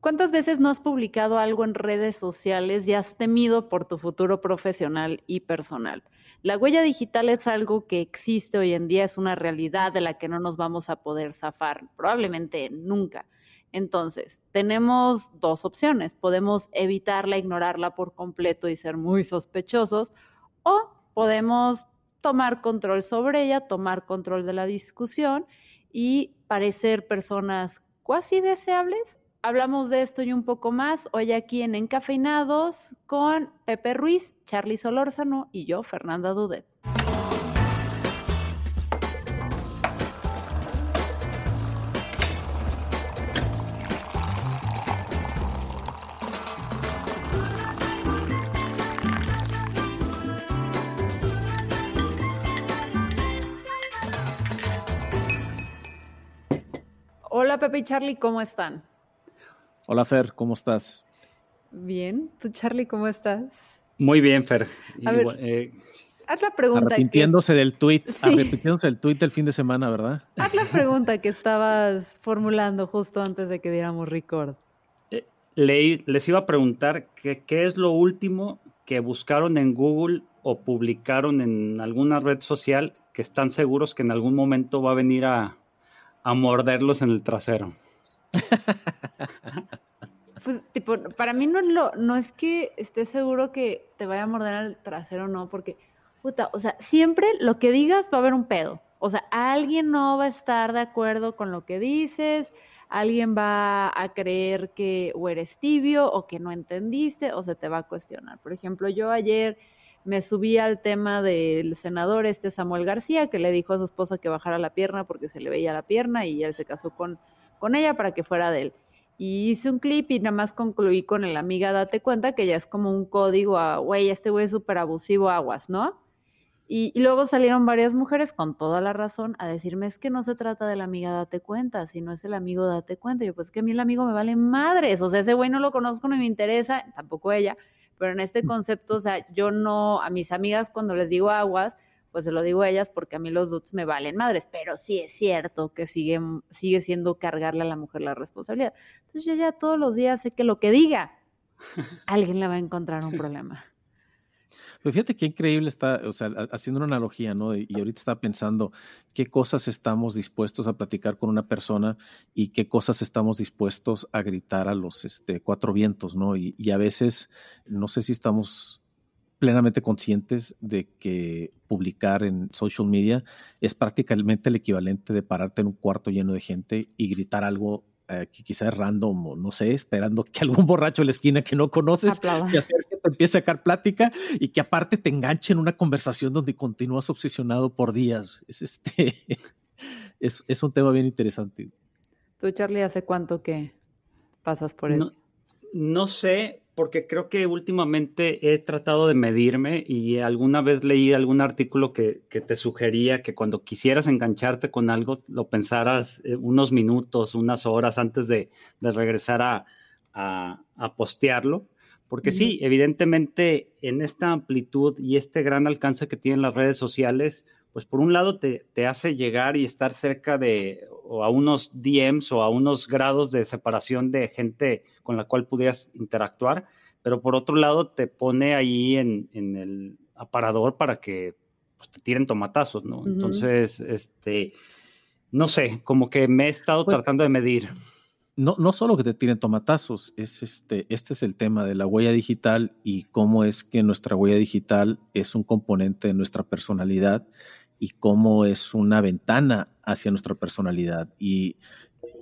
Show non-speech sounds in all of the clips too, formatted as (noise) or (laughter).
¿Cuántas veces no has publicado algo en redes sociales y has temido por tu futuro profesional y personal? La huella digital es algo que existe hoy en día, es una realidad de la que no nos vamos a poder zafar, probablemente nunca. Entonces, tenemos dos opciones. Podemos evitarla, ignorarla por completo y ser muy sospechosos, o podemos tomar control sobre ella, tomar control de la discusión y parecer personas cuasi deseables Hablamos de esto y un poco más hoy aquí en Encafeinados con Pepe Ruiz, Charlie Solórzano y yo, Fernanda Dudet. Hola Pepe y Charlie, ¿cómo están? Hola Fer, ¿cómo estás? Bien, ¿tú Charlie cómo estás? Muy bien, Fer. A ver, eh, haz la pregunta. Arrepintiéndose del tweet, arrepintiéndose del tweet del fin de semana, ¿verdad? Haz la pregunta que estabas (laughs) formulando justo antes de que diéramos record. Eh, les iba a preguntar qué es lo último que buscaron en Google o publicaron en alguna red social que están seguros que en algún momento va a venir a, a morderlos en el trasero. (laughs) Para mí no es, lo, no es que esté seguro que te vaya a morder al trasero, no, porque, puta, o sea, siempre lo que digas va a haber un pedo. O sea, alguien no va a estar de acuerdo con lo que dices, alguien va a creer que o eres tibio o que no entendiste o se te va a cuestionar. Por ejemplo, yo ayer me subí al tema del senador este Samuel García, que le dijo a su esposa que bajara la pierna porque se le veía la pierna y él se casó con con ella para que fuera de él. Y hice un clip y nada más concluí con el amiga, date cuenta que ya es como un código a, güey, este güey es súper abusivo, aguas, ¿no? Y, luego salieron varias mujeres con toda la razón a decirme, es que no se trata de la amiga, date cuenta, si no es el amigo, date cuenta. Y yo, pues que a mí el amigo me vale madres, o sea, ese güey no lo conozco, no me interesa, tampoco ella, pero en este concepto, o sea, yo no, a mis amigas cuando les digo aguas, pues se lo digo a ellas porque a mí los dudes me valen madres, pero sí es cierto que sigue, sigue siendo cargarle a la mujer la responsabilidad. Entonces yo ya todos los días sé que lo que diga, (laughs) alguien le va a encontrar un problema. Pues fíjate qué increíble está, o sea, haciendo una analogía, ¿no? Y ahorita está pensando qué cosas estamos dispuestos a platicar con una persona y qué cosas estamos dispuestos a gritar a los este, cuatro vientos, ¿no? Y, y a veces, no sé si estamos plenamente conscientes de que publicar en social media es prácticamente el equivalente de pararte en un cuarto lleno de gente y gritar algo eh, que quizá es random o no sé, esperando que (laughs) algún borracho en la esquina que no conoces se acerque, te empiece a sacar plática y que aparte te enganche en una conversación donde continúas obsesionado por días. Es, este, (laughs) es, es un tema bien interesante. Tú, Charlie, ¿hace cuánto que pasas por eso? no sé, porque creo que últimamente he tratado de medirme y alguna vez leí algún artículo que, te sugería que cuando quisieras engancharte con algo, lo pensaras eh, unos minutos, unas horas antes de, regresar a, postearlo. Porque sí, evidentemente en esta amplitud y este gran alcance que tienen las redes sociales, pues por un lado te, te, hace llegar y estar cerca de o a unos DMs o a unos grados de separación de gente con la cual pudieras interactuar, pero por otro lado te pone ahí en, en el aparador para que pues, te tiren tomatazos, ¿no? Entonces, este, no sé, como que me he estado pues tratando de medir. No, no solo que te tiren tomatazos, es este, este es el tema de la huella digital y cómo es que nuestra huella digital es un componente de nuestra personalidad y cómo es una ventana hacia nuestra personalidad. Y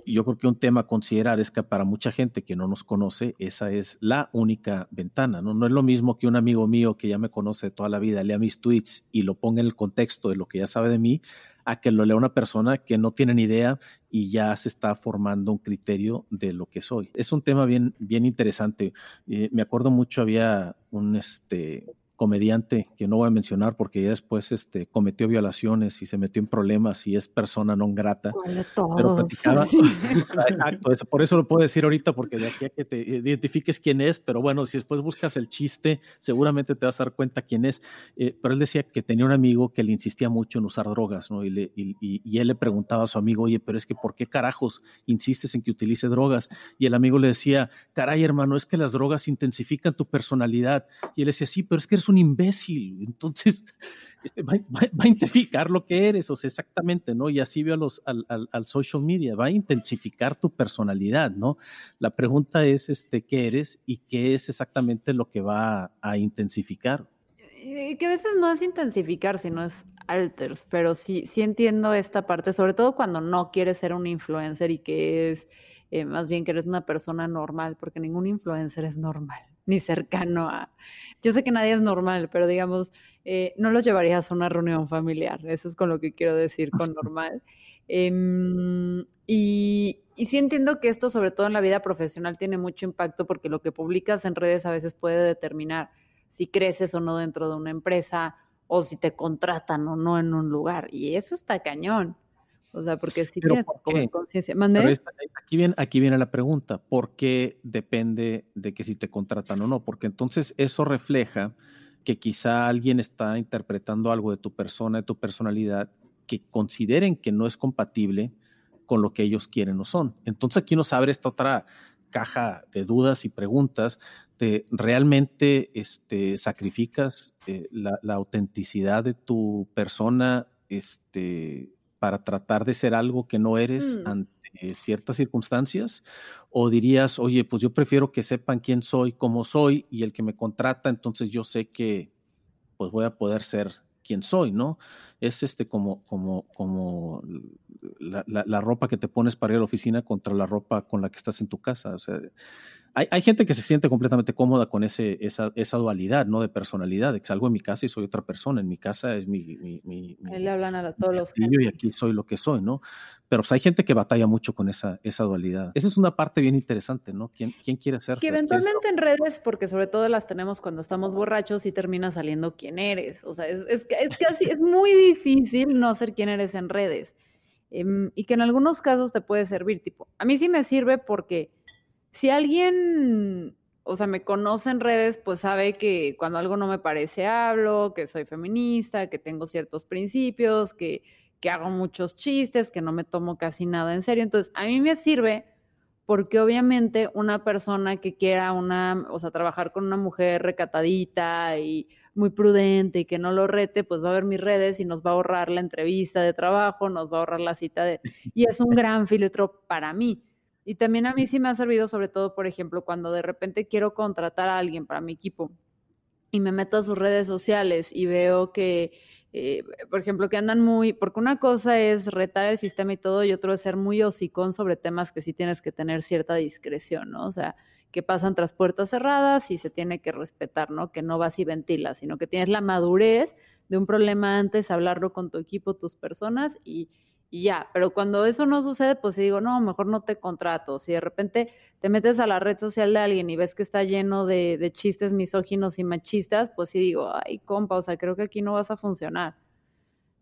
yo creo que un tema a considerar es que para mucha gente que no nos conoce, esa es la única ventana. ¿no? no es lo mismo que un amigo mío que ya me conoce toda la vida lea mis tweets y lo ponga en el contexto de lo que ya sabe de mí, a que lo lea una persona que no tiene ni idea y ya se está formando un criterio de lo que soy. Es un tema bien, bien interesante. Eh, me acuerdo mucho, había un, este, comediante que no voy a mencionar porque ya después este, cometió violaciones y se metió en problemas y es persona non grata. Pero platicaba, (laughs) exacto, eso, por eso lo puedo decir ahorita porque de aquí a que te identifiques quién es, pero bueno, si después buscas el chiste, seguramente te vas a dar cuenta quién es. Eh, pero él decía que tenía un amigo que le insistía mucho en usar drogas, ¿no? Y, le, y, y, él le preguntaba a su amigo, oye, pero es que ¿por qué carajos insistes en que utilice drogas? Y el amigo le decía, caray hermano, es que las drogas intensifican tu personalidad. Y él decía, sí, pero es que eres un imbécil, entonces (laughs) este, va, a intensificar lo que eres, o sea, exactamente, ¿no? Y así veo a los, al, al, social media, va a intensificar tu personalidad, ¿no? La pregunta es, este, ¿qué eres y qué es exactamente lo que va a, intensificar? Eh, que a veces no es intensificar, sino es alters, pero sí, sí entiendo esta parte, sobre todo cuando no quieres ser un influencer y que es eh, más bien que eres una persona normal, porque ningún influencer es normal, ni cercano a... Yo sé que nadie es normal, pero digamos, eh, no los llevarías a una reunión familiar, eso es con lo que quiero decir con (laughs) normal. Em, y, y sí entiendo que esto, sobre todo en la vida profesional, tiene mucho impacto porque lo que publicas en redes a veces puede determinar si creces o no dentro de una empresa o si te contratan o no en un lugar. Y eso está cañón. O sea, porque si tienes conciencia. Aquí viene, aquí viene la pregunta, ¿por qué depende de que si te contratan o no? Porque entonces eso refleja que quizá alguien está interpretando algo de tu persona, de tu personalidad, que consideren que no es compatible con lo que ellos quieren o son. Entonces aquí nos abre esta otra caja de dudas y preguntas de realmente este, sacrificas eh, la, la, autenticidad de tu persona este, para tratar de ser algo que no eres mm. ante ciertas circunstancias? ¿O dirías, oye, pues yo prefiero que sepan quién soy, cómo soy, y el que me contrata, entonces yo sé que pues voy a poder ser quien soy, ¿no? Es este como, como, como la, la, ropa que te pones para ir a la oficina contra la ropa con la que estás en tu casa. O sea, hay, gente que se siente completamente cómoda con ese, esa, esa, dualidad, ¿no? De personalidad, de que salgo en mi casa y soy otra persona. En mi casa es mi... mi, mi, le hablan a todos los... Y aquí soy lo que soy, ¿no? Pero pues, hay gente que batalla mucho con esa, esa dualidad. Esa es una parte bien interesante, ¿no? ¿Quién, quién quiere ser? Que eventualmente en redes, porque sobre todo las tenemos cuando estamos borrachos y termina saliendo quién eres. O sea, es, es, es casi, es muy difícil no ser quién eres en redes. Em, y que en algunos casos te puede servir, tipo, a mí sí me sirve porque si alguien, o sea, me conoce en redes, pues sabe que cuando algo no me parece hablo, que soy feminista, que tengo ciertos principios, que, que hago muchos chistes, que no me tomo casi nada en serio. Entonces, a mí me sirve porque obviamente una persona que quiera una, o sea, trabajar con una mujer recatadita y muy prudente y que no lo rete, pues va a ver mis redes y nos va a ahorrar la entrevista de trabajo, nos va a ahorrar la cita de... Y es un gran filtro para mí. Y también a mí sí me ha servido, sobre todo, por ejemplo, cuando de repente quiero contratar a alguien para mi equipo y me meto a sus redes sociales y veo que, eh, por ejemplo, que andan muy, porque una cosa es retar el sistema y todo, y otro es ser muy hocicón sobre temas que sí tienes que tener cierta discreción, ¿no? O sea, que pasan tras puertas cerradas y se tiene que respetar, ¿no? Que no vas y ventilas, sino que tienes la madurez de un problema antes, hablarlo con tu equipo, tus personas y y ya, pero cuando eso no sucede, pues digo, no, mejor no te contrato. Si de repente te metes a la red social de alguien y ves que está lleno de, chistes misóginos y machistas, pues sí digo, ay, compa, o sea, creo que aquí no vas a funcionar.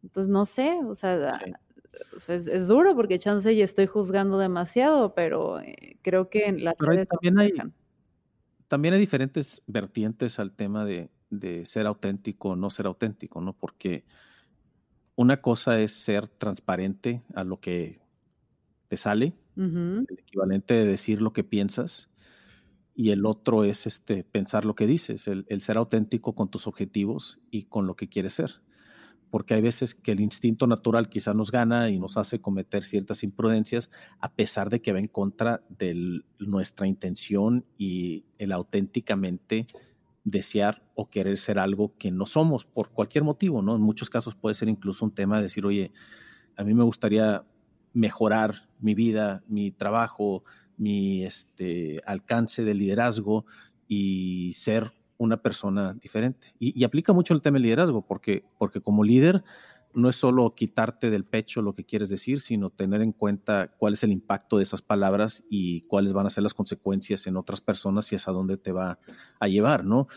Entonces, no sé, o sea, es, duro porque chance y estoy juzgando demasiado, pero eh, creo que en la pero también hay, también hay diferentes vertientes al tema de, de ser auténtico o no ser auténtico, ¿no? Porque una cosa es ser transparente a lo que te sale, el equivalente de decir lo que piensas, y el otro es este, pensar lo que dices, el, ser auténtico con tus objetivos y con lo que quieres ser. Porque hay veces que el instinto natural quizá nos gana y nos hace cometer ciertas imprudencias, a pesar de que va en contra de nuestra intención y el auténticamente desear o querer ser algo que no somos por cualquier motivo, ¿no? En muchos casos puede ser incluso un tema de decir, oye, a mí me gustaría mejorar mi vida, mi trabajo, mi este, alcance de liderazgo y ser una persona diferente. Y, y, aplica mucho el tema del liderazgo, porque, porque como líder no es solo quitarte del pecho lo que quieres decir, sino tener en cuenta cuál es el impacto de esas palabras y cuáles van a ser las consecuencias en otras personas y hasta dónde te va a llevar, ¿no?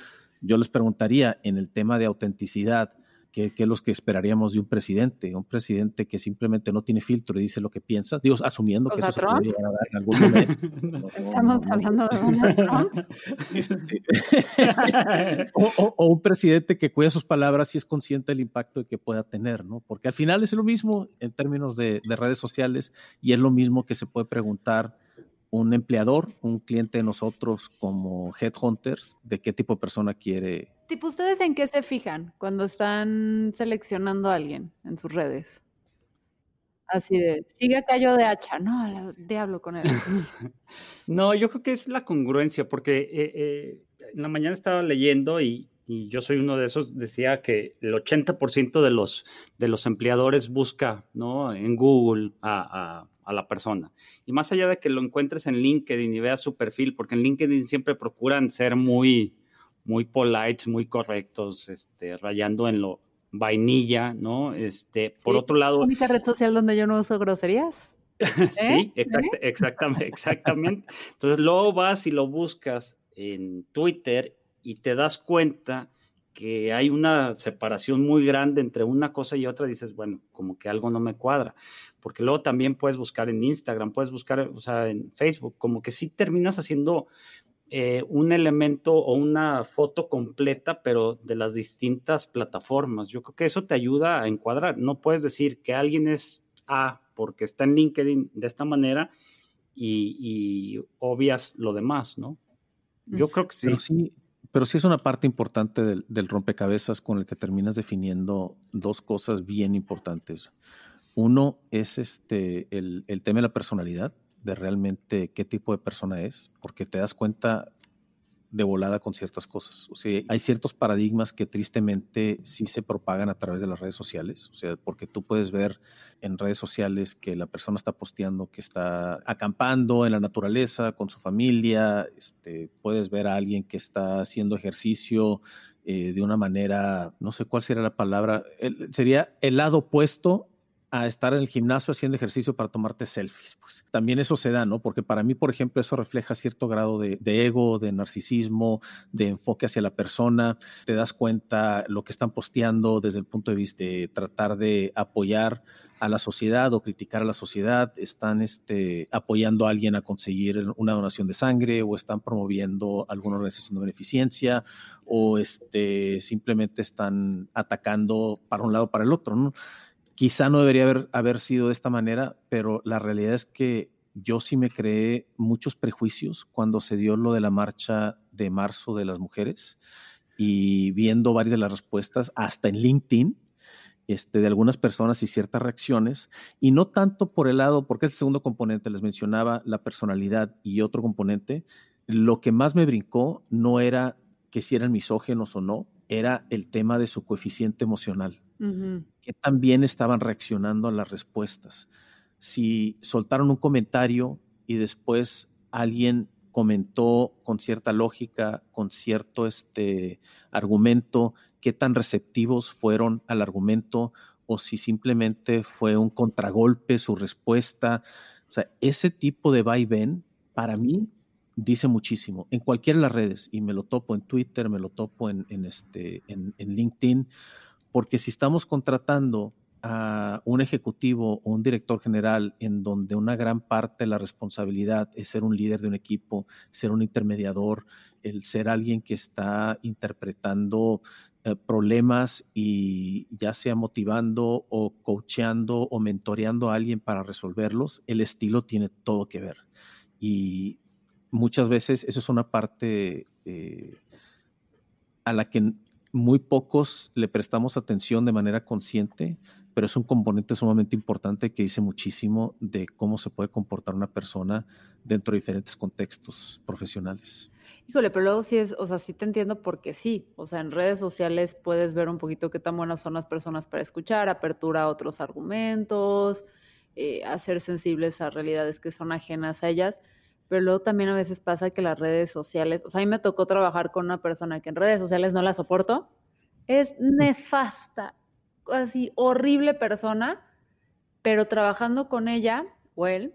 yo les preguntaría en el tema de autenticidad, ¿Qué, es lo que esperaríamos de un presidente? Un presidente que simplemente no tiene filtro y dice lo que piensa, digo, asumiendo que eso se puede llegar a dar en algún momento. (laughs) Estamos hablando de un Trump. (laughs) Este, (laughs) o, o, un presidente que cuida sus palabras y es consciente del impacto que pueda tener, ¿no? Porque al final es lo mismo en términos de, de redes sociales y es lo mismo que se puede preguntar un empleador, un cliente de nosotros como headhunters, de qué tipo de persona quiere. Tipo, ¿ustedes en qué se fijan cuando están seleccionando a alguien en sus redes? Así de, sigue a Cayo de hacha, no, diablo con él. (laughs) no, yo creo que es la congruencia, porque eh, eh, en la mañana estaba leyendo y, yo soy uno de esos, decía que el 80% de los, de los empleadores busca ¿no? en Google a a la persona. Y más allá de que lo encuentres en LinkedIn y veas su perfil, porque en LinkedIn siempre procuran ser muy, muy polite, muy correctos, este, rayando en lo vainilla, ¿no? Este, por otro lado. ¿La única red social donde yo no uso groserías? (laughs) sí, ¿Eh? exactamente, exactamente. Entonces luego vas y lo buscas en Twitter y te das cuenta que hay una separación muy grande entre una cosa y otra, dices, bueno, como que algo no me cuadra porque luego también puedes buscar en Instagram, puedes buscar, o sea, en Facebook, como que sí terminas haciendo eh, un elemento o una foto completa, pero de las distintas plataformas. Yo creo que eso te ayuda a encuadrar. No puedes decir que alguien es A porque está en LinkedIn de esta manera y, obvias lo demás, ¿no? Yo creo que sí. Pero sí, es una parte importante del, del rompecabezas con el que terminas definiendo dos cosas bien importantes. Uno es este, el, tema de la personalidad, de realmente qué tipo de persona es, porque te das cuenta de volada con ciertas cosas. O sea, hay ciertos paradigmas que tristemente sí se propagan a través de las redes sociales. O sea, porque tú puedes ver en redes sociales que la persona está posteando que está acampando en la naturaleza con su familia. Este, puedes ver a alguien que está haciendo ejercicio eh, de una manera, no sé cuál sería la palabra, sería el lado opuesto a estar en el gimnasio haciendo ejercicio para tomarte selfies. Pues también eso se da, ¿no? Porque para mí, por ejemplo, eso refleja cierto grado de, ego, de narcisismo, de enfoque hacia la persona. Te das cuenta lo que están posteando desde el punto de vista de tratar de apoyar a la sociedad o criticar a la sociedad, están este, apoyando a alguien a conseguir una donación de sangre o están promoviendo alguna organización de beneficencia o este, simplemente están atacando para un lado para el otro, ¿no? Quizá no debería haber, sido de esta manera, pero la realidad es que yo sí me creé muchos prejuicios cuando se dio lo de la marcha de marzo de las mujeres y viendo varias de las respuestas, hasta en LinkedIn, este, de algunas personas y ciertas reacciones, y no tanto por el lado, porque ese segundo componente les mencionaba la personalidad y otro componente, lo que más me brincó no era que si eran misógenos o no, era el tema de su coeficiente emocional que también estaban reaccionando a las respuestas. Si soltaron un comentario y después alguien comentó con cierta lógica, con cierto este, argumento, qué tan receptivos fueron al argumento o si simplemente fue un contragolpe su respuesta. O sea, ese tipo de vaivén para mí dice muchísimo en cualquiera de las redes y me lo topo en Twitter, me lo topo en, este, en LinkedIn porque si estamos contratando a un ejecutivo o un director general en donde una gran parte de la responsabilidad es ser un líder de un equipo, ser un intermediador, el ser alguien que está interpretando eh, problemas y ya sea motivando o coacheando o mentoreando a alguien para resolverlos, el estilo tiene todo que ver. Y muchas veces eso es una parte eh, a la que muy pocos le prestamos atención de manera consciente, pero es un componente sumamente importante que dice muchísimo de cómo se puede comportar una persona dentro de diferentes contextos profesionales. Híjole, pero luego sí es, o sea, sí te entiendo porque sí, o sea, en redes sociales puedes ver un poquito qué tan buenas son las personas para escuchar, apertura a otros argumentos, eh, sensibles a realidades que son ajenas a ellas, pero luego también a veces pasa que las redes sociales, o sea, a mí me tocó trabajar con una persona que en redes sociales no la soporto, es nefasta, así horrible persona, pero trabajando con ella o él,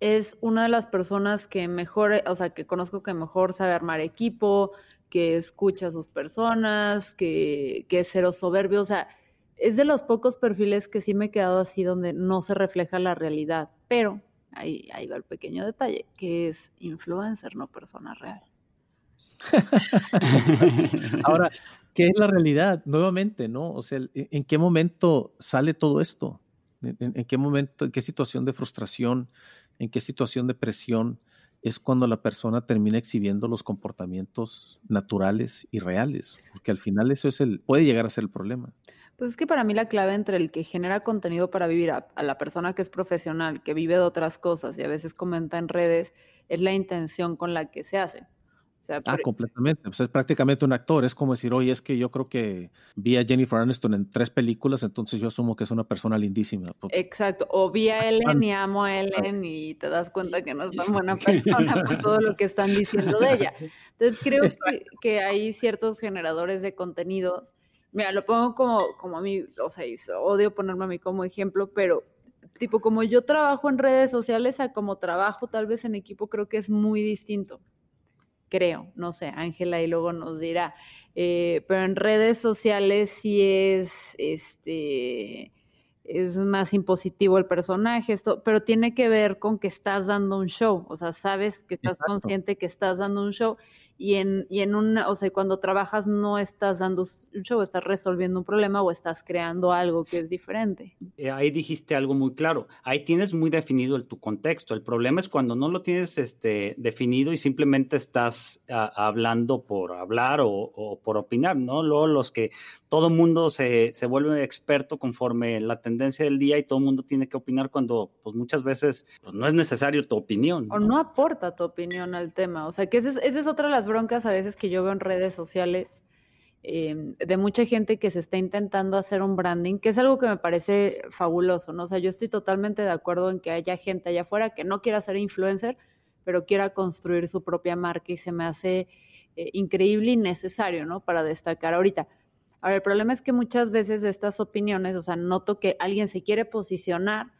es una de las personas que mejor, o sea, que conozco que mejor sabe armar equipo, que escucha a sus personas, que, que es cero soberbio, o sea, es de los pocos perfiles que sí me he quedado así donde no se refleja la realidad, pero ahí, ahí va el pequeño detalle, que es influencer, no persona real. (laughs) Ahora, ¿qué es la realidad? Nuevamente, ¿no? O sea, ¿en qué momento sale todo esto? ¿En, qué momento, en qué situación de frustración, en qué situación de presión es cuando la persona termina exhibiendo los comportamientos naturales y reales? Porque al final eso es el, puede llegar a ser el problema. Pues es que para mí la clave entre el que genera contenido para vivir a, la persona que es profesional, que vive de otras cosas y a veces comenta en redes, es la intención con la que se hace. ah, completamente. Pues es prácticamente un actor. Es como decir, oye, es que yo creo que vi a Jennifer Aniston en tres películas, entonces yo asumo que es una persona lindísima. Pues Exacto. O vi a Ellen y amo a Ellen y te das cuenta que no es tan buena (laughs) persona por todo lo que están diciendo de ella. (laughs) Entonces creo que, que hay ciertos generadores de contenidos Mira, lo pongo como, como a mí, o sea, odio ponerme a mí como ejemplo, pero tipo como yo trabajo en redes sociales a como trabajo tal vez en equipo, creo que es muy distinto. Creo, no sé, Ángela y luego nos dirá. Eh, pero en redes sociales sí es, este, es más impositivo el personaje, esto, pero tiene que ver con que estás dando un show, o sea, sabes que estás consciente que estás dando un show y en, y en una, o sea, cuando trabajas no estás dando un show, estás resolviendo un problema o estás creando algo que es diferente. Eh, ahí dijiste algo muy claro, ahí tienes muy definido el, tu contexto, el problema es cuando no lo tienes este, definido y simplemente estás hablando por hablar o, por opinar, ¿no? Luego los que todo mundo se, se vuelve experto conforme la tendencia del día y todo mundo tiene que opinar cuando pues muchas veces pues, no es necesario tu opinión. O no aporta tu opinión al tema, o sea, que esa es, esa es otra de las broncas a veces que yo veo en redes sociales em, de mucha gente que se está intentando hacer un branding, que es algo que me parece fabuloso, ¿no? O sea, yo estoy totalmente de acuerdo en que haya gente allá afuera que no quiera ser influencer, pero quiera construir su propia marca y se me hace eh, increíble y necesario, ¿no? Para destacar ahorita. Ahora, el problema es que muchas veces de estas opiniones, o sea, noto que alguien se quiere posicionar,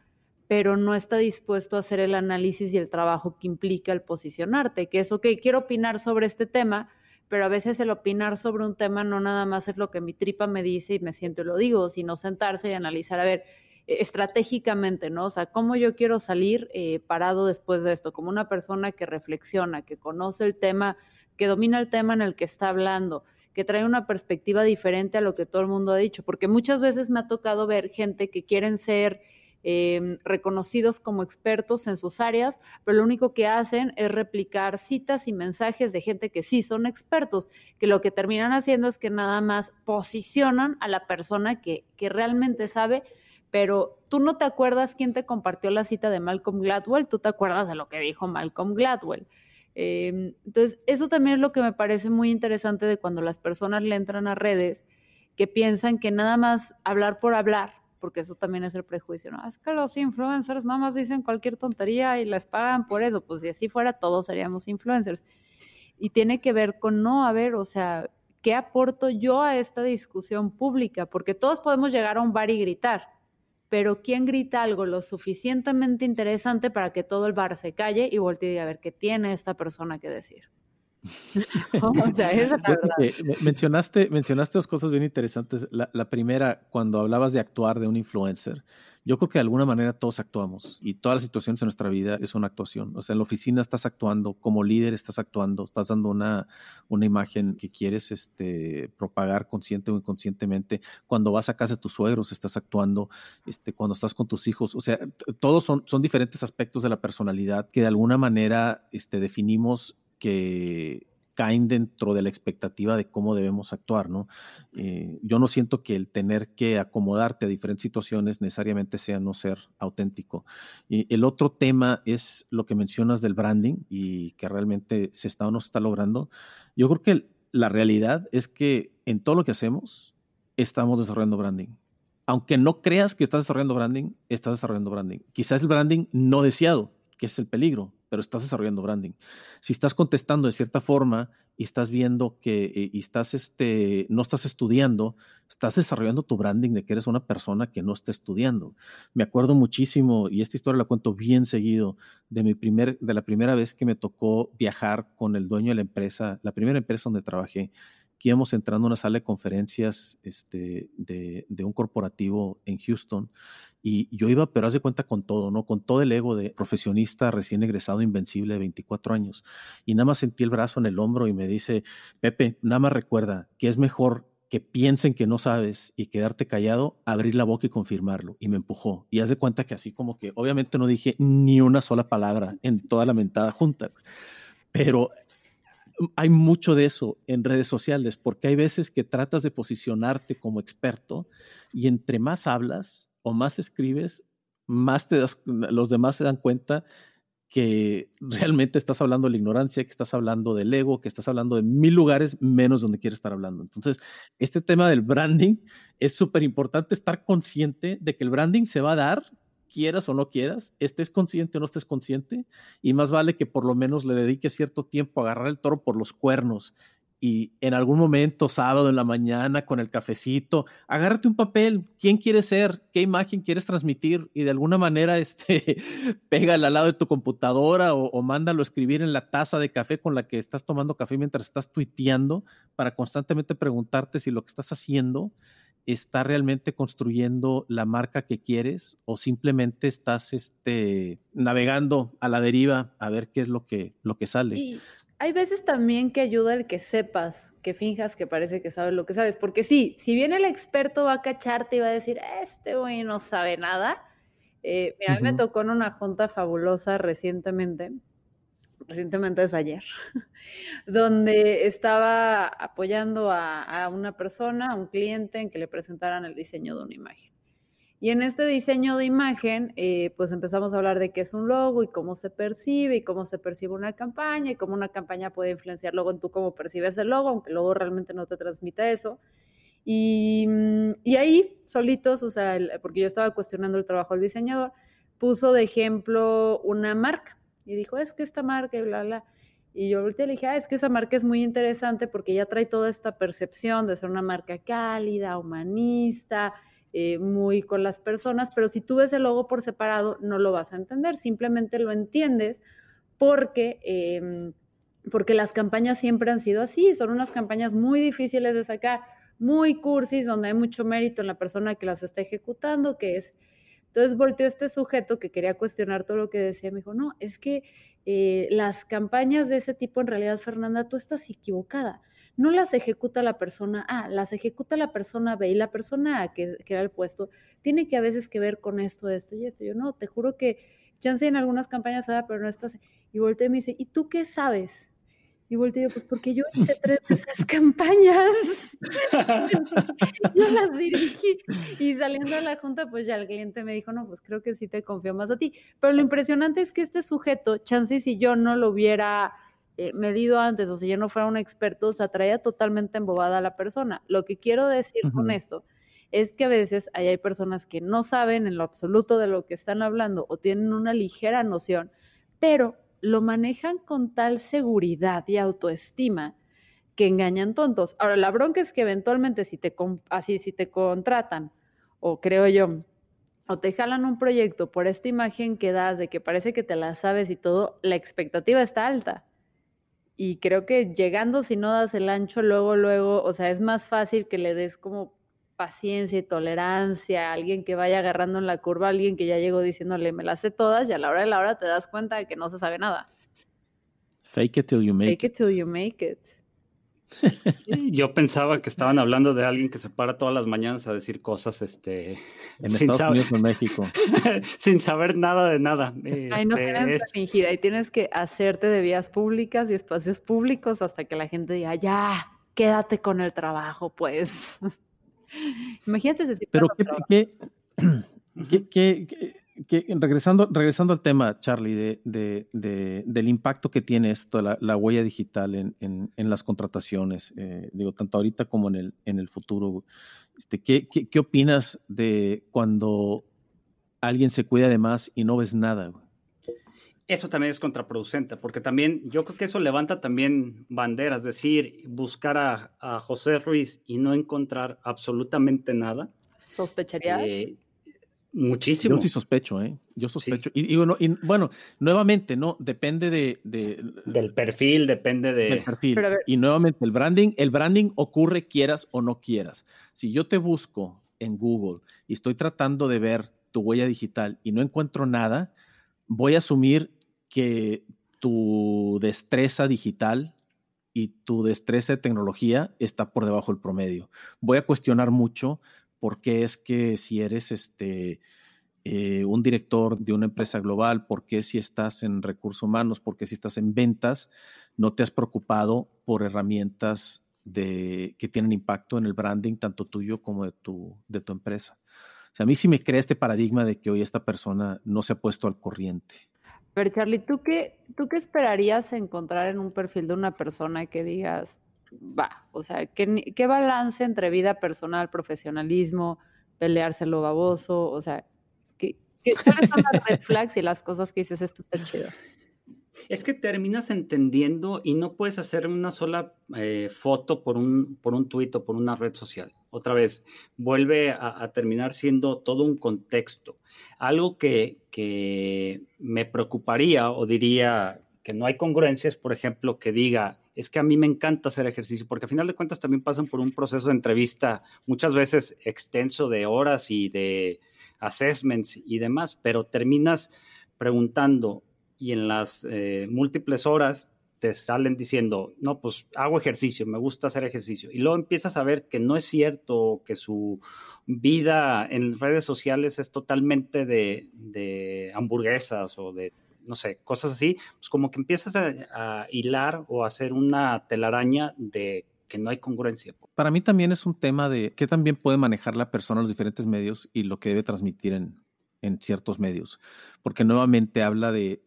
pero no está dispuesto a hacer el análisis y el trabajo que implica el posicionarte, que es, ok, quiero opinar sobre este tema, pero a veces el opinar sobre un tema no nada más es lo que mi tripa me dice y me siento y lo digo, sino sentarse y analizar, a ver, e, estratégicamente, ¿no? O sea, cómo yo quiero salir eh, parado después de esto, como una persona que reflexiona, que conoce el tema, que domina el tema en el que está hablando, que trae una perspectiva diferente a lo que todo el mundo ha dicho, porque muchas veces me ha tocado ver gente que quieren ser Em, reconocidos como expertos en sus áreas, pero lo único que hacen es replicar citas y mensajes de gente que sí son expertos, que lo que terminan haciendo es que nada más posicionan a la persona que, que realmente sabe, pero tú no te acuerdas quién te compartió la cita de Malcolm Gladwell, tú te acuerdas de lo que dijo Malcolm Gladwell. Em, entonces, eso también es lo que me parece muy interesante de cuando las personas le entran a redes, que piensan que nada más hablar por hablar porque eso también es el prejuicio, ¿no? Es que los influencers nada más dicen cualquier tontería y les pagan por eso, pues si así fuera todos seríamos influencers. Y tiene que ver con no, a ver, o sea, ¿qué aporto yo a esta discusión pública? Porque todos podemos llegar a un bar y gritar, pero ¿quién grita algo lo suficientemente interesante para que todo el bar se calle y voltee a ver qué tiene esta persona que decir? (laughs) o sea, esa es la verdad. Mencionaste, mencionaste dos cosas bien interesantes. La, primera, cuando hablabas de actuar de un influencer, yo creo que de alguna manera todos actuamos y todas las situaciones en nuestra vida es una actuación. O sea, en la oficina estás actuando, como líder estás actuando, estás dando una, una imagen que quieres este, propagar consciente o inconscientemente. Cuando vas a casa de tus suegros estás actuando, este, cuando estás con tus hijos. O sea, todos son, son diferentes aspectos de la personalidad que de alguna manera este, definimos que caen dentro de la expectativa de cómo debemos actuar, ¿no? Eh, yo no siento que el tener que acomodarte a diferentes situaciones necesariamente sea no ser auténtico. Y el otro tema es lo que mencionas del branding y que realmente se está o no se está logrando. Yo creo que la realidad es que en todo lo que hacemos estamos desarrollando branding. Aunque no creas que estás desarrollando branding, estás desarrollando branding. Quizás el branding no deseado, que es el peligro, pero estás desarrollando branding. Si estás contestando de cierta forma y estás viendo que eh, y estás este, no estás estudiando, estás desarrollando tu branding de que eres una persona que no está estudiando. Me acuerdo muchísimo, y esta historia la cuento bien seguido, de, mi primer, de la primera vez que me tocó viajar con el dueño de la empresa, la primera empresa donde trabajé que íbamos entrando a una sala de conferencias este, de, de, un corporativo en Houston y yo iba, pero haz de cuenta con todo, ¿no? Con todo el ego de profesionista recién egresado, invencible de 24 años. Y nada más sentí el brazo en el hombro y me dice, Pepe, nada más recuerda que es mejor que piensen que no sabes y quedarte callado, abrir la boca y confirmarlo. Y me empujó. Y haz de cuenta que así como que, obviamente no dije ni una sola palabra en toda la mentada junta, pero hay mucho de eso en redes sociales, porque hay veces que tratas de posicionarte como experto y entre más hablas o más escribes, más te los demás se dan cuenta que (laughs) realmente estás hablando de la ignorancia, que estás hablando del ego, que estás hablando de mil lugares menos donde quieres estar hablando. Entonces, este tema del branding es súper importante estar consciente de que el branding se va a dar quieras o no quieras, estés consciente o no estés consciente, y más vale que por lo menos le dediques cierto tiempo a agarrar el toro por los cuernos y en algún momento, sábado en la mañana, con el cafecito, agárrate un papel, quién quieres ser, qué imagen quieres transmitir y de alguna manera (laughs) este, pégala al lado de tu computadora o, mándalo escribir en la taza de café con la que estás tomando café mientras estás tuiteando para constantemente preguntarte si lo que estás haciendo está realmente construyendo la marca que quieres o simplemente estás este, navegando a la deriva a ver qué es lo que, lo que sale. Y hay veces también que ayuda el que sepas, que finjas que parece que sabes lo que sabes, porque sí, si bien el experto va a cacharte y va a decir, este güey no sabe nada, eh, mira, a mí me tocó en una junta fabulosa recientemente, recientemente es ayer, (laughs) donde estaba apoyando a, una persona, a un cliente, en que le presentaran el diseño de una imagen. Y en este diseño de imagen, eh, pues empezamos a hablar de qué es un logo y cómo se percibe y cómo se percibe una campaña y cómo una campaña puede influenciar luego en tú cómo percibes el logo, aunque luego realmente no te transmite eso. Y, mm, y ahí, solitos, o sea, el, porque yo estaba cuestionando el trabajo del diseñador, puso de ejemplo una marca y dijo, es que esta marca y bla, bla. Y yo ahorita le dije, ah, es que esa marca es muy interesante porque ya trae toda esta percepción de ser una marca cálida, humanista, eh, muy con las personas, pero si tú ves el logo por separado, no lo vas a entender, simplemente lo entiendes porque, eh, porque las campañas siempre han sido así, son unas campañas muy difíciles de sacar, muy cursis, donde hay mucho mérito en la persona que las está ejecutando, que es entonces volteó este sujeto que quería cuestionar todo lo que decía, me dijo, no, es que eh, las campañas de ese tipo, en realidad, Fernanda, tú estás equivocada. No las ejecuta la persona A, las ejecuta la persona B y la persona A, que, que era el puesto, tiene que a veces que ver con esto, esto y esto. Yo no, te juro que chance en algunas campañas, pero no estás. Y volteé y me dice, ¿y tú qué sabes? Y volteé yo, pues porque yo hice tres de esas (laughs) campañas. yo las dirigí. Y saliendo de la junta, pues ya el cliente me dijo, no, pues creo que sí te confío más a ti. Pero lo impresionante es que este sujeto, chance si yo no lo hubiera eh, medido antes, o si yo no fuera un experto, o sea, traía totalmente embobada a la persona. Lo que quiero decir uh -huh. con esto es que a veces hay personas que no saben en lo absoluto de lo que están hablando o tienen una ligera noción, pero lo manejan con tal seguridad y autoestima que engañan tontos. Ahora, la bronca es que eventualmente si te, así, si te contratan, o creo yo, o te jalan un proyecto por esta imagen que das de que parece que te la sabes y todo, la expectativa está alta. Y creo que llegando, si no das el ancho, luego, luego, o sea, es más fácil que le des como paciencia y tolerancia, alguien que vaya agarrando en la curva, alguien que ya llegó diciéndole, me las sé todas, y a la hora de la hora te das cuenta de que no se sabe nada. Fake it till you make Fake it. till you make it. (laughs) Yo pensaba que estaban hablando de alguien que se para todas las mañanas a decir cosas, este, en sin Estados Unidos, en México, (laughs) sin saber nada de nada. Ahí no tienes este, es... que fingir, ahí tienes que hacerte de vías públicas y espacios públicos hasta que la gente diga, ya, quédate con el trabajo, pues. (laughs) (laughs) Imagínate ese Pero qué, qué, qué, qué, que, regresando, regresando al tema, Charlie, de, de, de, del impacto que tiene esto, la, la huella digital en, en, en las contrataciones, eh, digo, tanto ahorita como en el, en el futuro, este, ¿qué, qué, ¿qué, opinas de cuando alguien se cuida de más y no ves nada? Eso también es contraproducente, porque también yo creo que eso levanta también banderas, es decir, buscar a, José Ruiz y no encontrar absolutamente nada. ¿Sospecharías? Eh, muchísimo. Yo sí sospecho, ¿eh? Yo sospecho. Y, bueno, y, bueno, nuevamente, ¿no? Depende de, Del perfil, depende de... Del perfil. y nuevamente, el branding, el branding ocurre quieras o no quieras. Si yo te busco en Google y estoy tratando de ver tu huella digital y no encuentro nada, voy a asumir que tu destreza digital y tu destreza de tecnología está por debajo del promedio. Voy a cuestionar mucho por qué es que si eres este, eh, un director de una empresa global, por qué si estás en recursos humanos, por qué si estás en ventas, no te has preocupado por herramientas de, que tienen impacto en el branding, tanto tuyo como de tu, de tu empresa. O sea, a mí sí me crea este paradigma de que hoy esta persona no se ha puesto al corriente. Pero Charlie, ¿tú qué, ¿tú qué esperarías encontrar en un perfil de una persona que digas, va, o sea, ¿qué, qué balance entre vida personal, profesionalismo, peleárselo baboso? O sea, ¿qué, ¿cuáles son las red flags y las cosas que dices, esto está chido? Es que terminas entendiendo y no puedes hacer una sola eh, foto por un, por un tuit o por una red social. Otra vez, vuelve a, terminar siendo todo un contexto. Algo que, que me preocuparía o diría que no hay congruencias, por ejemplo, que diga, es que a mí me encanta hacer ejercicio, porque a final de cuentas también pasan por un proceso de entrevista muchas veces extenso de horas y de assessments y demás, pero terminas preguntando, y en las eh, múltiples horas te salen diciendo, no, pues hago ejercicio, me gusta hacer ejercicio. Y luego empiezas a ver que no es cierto, que su vida en redes sociales es totalmente de, hamburguesas o de, no sé, cosas así. Pues como que empiezas a, hilar o a hacer una telaraña de que no hay congruencia. Para mí también es un tema de qué también puede manejar la persona los diferentes medios y lo que debe transmitir en, en ciertos medios, porque nuevamente habla de,